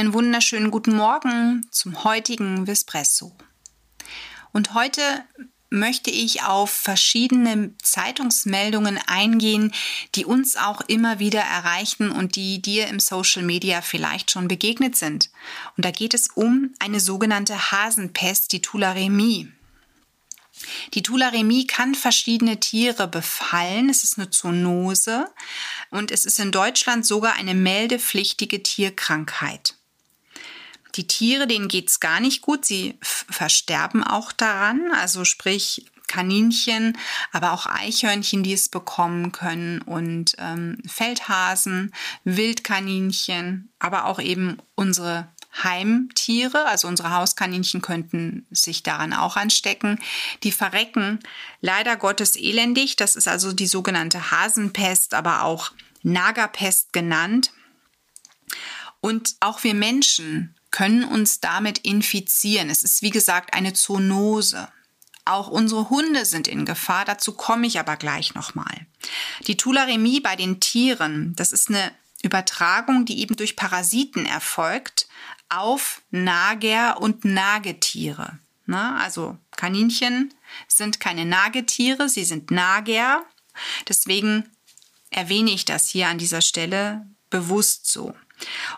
Einen wunderschönen guten Morgen zum heutigen Vespresso. Und heute möchte ich auf verschiedene Zeitungsmeldungen eingehen, die uns auch immer wieder erreichen und die dir im Social Media vielleicht schon begegnet sind. Und da geht es um eine sogenannte Hasenpest, die Tularemie. Die Tularemie kann verschiedene Tiere befallen. Es ist eine Zoonose und es ist in Deutschland sogar eine meldepflichtige Tierkrankheit. Die Tiere, denen geht es gar nicht gut. Sie versterben auch daran. Also sprich Kaninchen, aber auch Eichhörnchen, die es bekommen können und ähm, Feldhasen, Wildkaninchen, aber auch eben unsere Heimtiere, also unsere Hauskaninchen könnten sich daran auch anstecken. Die verrecken leider Gottes elendig. Das ist also die sogenannte Hasenpest, aber auch Nagerpest genannt. Und auch wir Menschen können uns damit infizieren. Es ist wie gesagt eine Zoonose. Auch unsere Hunde sind in Gefahr, dazu komme ich aber gleich nochmal. Die Tularemie bei den Tieren, das ist eine Übertragung, die eben durch Parasiten erfolgt, auf Nager- und Nagetiere. Na, also Kaninchen sind keine Nagetiere, sie sind Nager. Deswegen erwähne ich das hier an dieser Stelle bewusst so.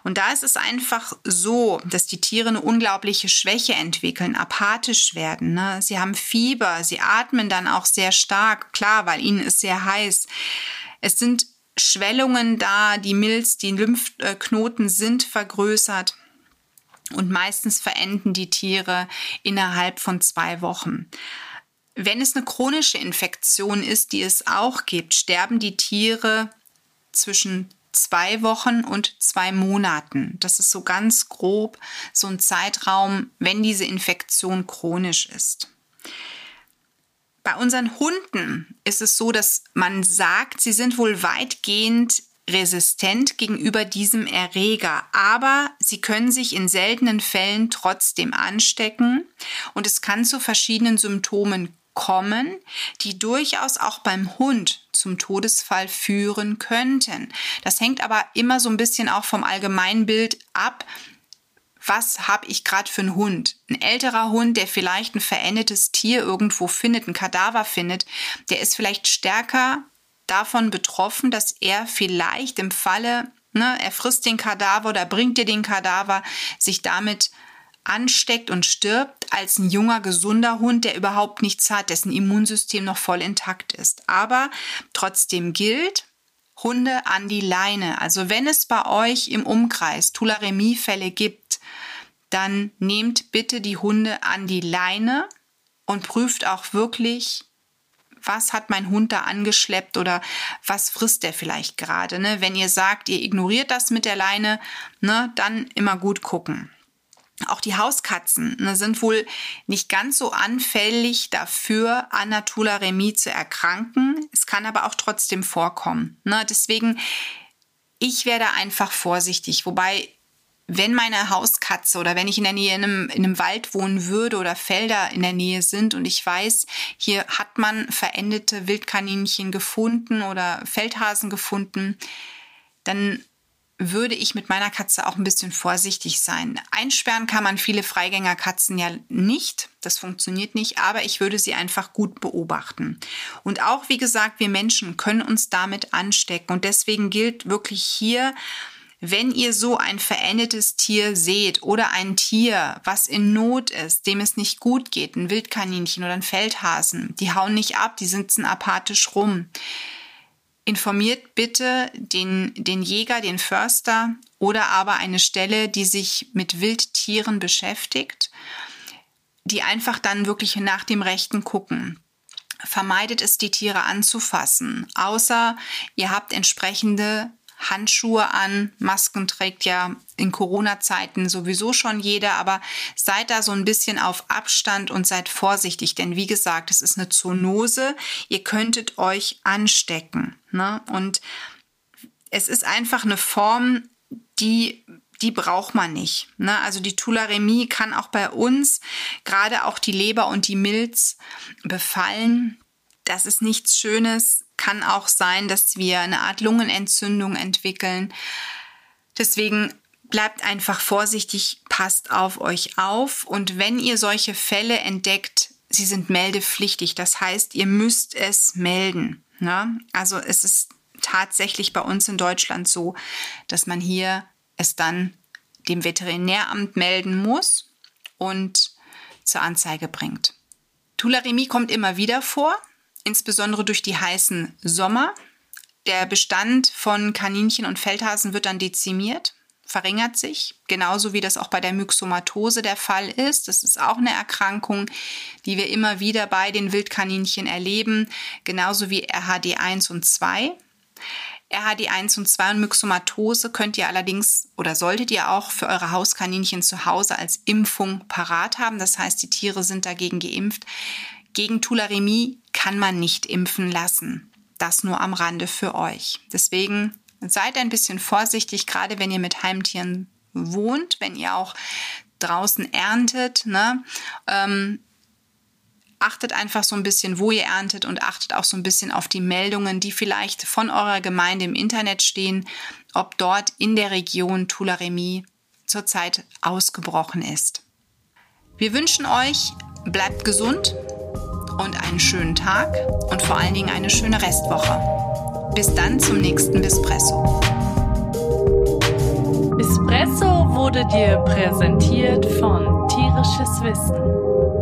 Und da ist es einfach so, dass die Tiere eine unglaubliche Schwäche entwickeln, apathisch werden. Ne? Sie haben Fieber, sie atmen dann auch sehr stark, klar, weil ihnen ist sehr heiß. Es sind Schwellungen da, die Milz, die Lymphknoten sind vergrößert und meistens verenden die Tiere innerhalb von zwei Wochen. Wenn es eine chronische Infektion ist, die es auch gibt, sterben die Tiere zwischen zwei Wochen und zwei Monaten. Das ist so ganz grob so ein Zeitraum, wenn diese Infektion chronisch ist. Bei unseren Hunden ist es so, dass man sagt, sie sind wohl weitgehend resistent gegenüber diesem Erreger, aber sie können sich in seltenen Fällen trotzdem anstecken und es kann zu verschiedenen Symptomen kommen, die durchaus auch beim Hund zum Todesfall führen könnten. Das hängt aber immer so ein bisschen auch vom Allgemeinbild ab. Was habe ich gerade für einen Hund? Ein älterer Hund, der vielleicht ein verendetes Tier irgendwo findet, ein Kadaver findet, der ist vielleicht stärker davon betroffen, dass er vielleicht im Falle, ne, er frisst den Kadaver oder bringt dir den Kadaver, sich damit ansteckt und stirbt, als ein junger, gesunder Hund, der überhaupt nichts hat, dessen Immunsystem noch voll intakt ist. Aber trotzdem gilt, Hunde an die Leine. Also wenn es bei euch im Umkreis Tularemie-Fälle gibt, dann nehmt bitte die Hunde an die Leine und prüft auch wirklich, was hat mein Hund da angeschleppt oder was frisst der vielleicht gerade. Ne? Wenn ihr sagt, ihr ignoriert das mit der Leine, ne, dann immer gut gucken. Auch die Hauskatzen ne, sind wohl nicht ganz so anfällig dafür, an Tularemie zu erkranken. Es kann aber auch trotzdem vorkommen. Ne? Deswegen, ich werde einfach vorsichtig. Wobei wenn meine Hauskatze oder wenn ich in der Nähe in einem, in einem Wald wohnen würde oder Felder in der Nähe sind und ich weiß, hier hat man verendete Wildkaninchen gefunden oder Feldhasen gefunden, dann würde ich mit meiner Katze auch ein bisschen vorsichtig sein. Einsperren kann man viele Freigängerkatzen ja nicht. Das funktioniert nicht, aber ich würde sie einfach gut beobachten. Und auch, wie gesagt, wir Menschen können uns damit anstecken. Und deswegen gilt wirklich hier, wenn ihr so ein verendetes Tier seht oder ein Tier, was in Not ist, dem es nicht gut geht, ein Wildkaninchen oder ein Feldhasen, die hauen nicht ab, die sitzen apathisch rum. Informiert bitte den, den Jäger, den Förster oder aber eine Stelle, die sich mit Wildtieren beschäftigt, die einfach dann wirklich nach dem Rechten gucken. Vermeidet es, die Tiere anzufassen, außer ihr habt entsprechende Handschuhe an. Masken trägt ja in Corona-Zeiten sowieso schon jeder, aber seid da so ein bisschen auf Abstand und seid vorsichtig, denn wie gesagt, es ist eine Zoonose. Ihr könntet euch anstecken. Ne? Und es ist einfach eine Form, die die braucht man nicht. Ne? Also die Tularemie kann auch bei uns gerade auch die Leber und die Milz befallen. Das ist nichts Schönes kann auch sein, dass wir eine Art Lungenentzündung entwickeln. Deswegen bleibt einfach vorsichtig, passt auf euch auf und wenn ihr solche Fälle entdeckt, sie sind meldepflichtig. Das heißt, ihr müsst es melden. Ne? Also es ist tatsächlich bei uns in Deutschland so, dass man hier es dann dem Veterinäramt melden muss und zur Anzeige bringt. Tularemie kommt immer wieder vor, insbesondere durch die heißen Sommer. Der Bestand von Kaninchen und Feldhasen wird dann dezimiert, verringert sich, genauso wie das auch bei der Myxomatose der Fall ist. Das ist auch eine Erkrankung, die wir immer wieder bei den Wildkaninchen erleben, genauso wie RHD1 und 2. RHD1 und 2 und Myxomatose könnt ihr allerdings oder solltet ihr auch für eure Hauskaninchen zu Hause als Impfung parat haben. Das heißt, die Tiere sind dagegen geimpft. Gegen Tularemie kann man nicht impfen lassen. Das nur am Rande für euch. Deswegen seid ein bisschen vorsichtig, gerade wenn ihr mit Heimtieren wohnt, wenn ihr auch draußen erntet. Ne? Ähm, achtet einfach so ein bisschen, wo ihr erntet und achtet auch so ein bisschen auf die Meldungen, die vielleicht von eurer Gemeinde im Internet stehen, ob dort in der Region Tularemie zurzeit ausgebrochen ist. Wir wünschen euch, bleibt gesund und einen schönen Tag und vor allen Dingen eine schöne Restwoche. Bis dann zum nächsten Bispresso. Bispresso wurde dir präsentiert von Tierisches Wissen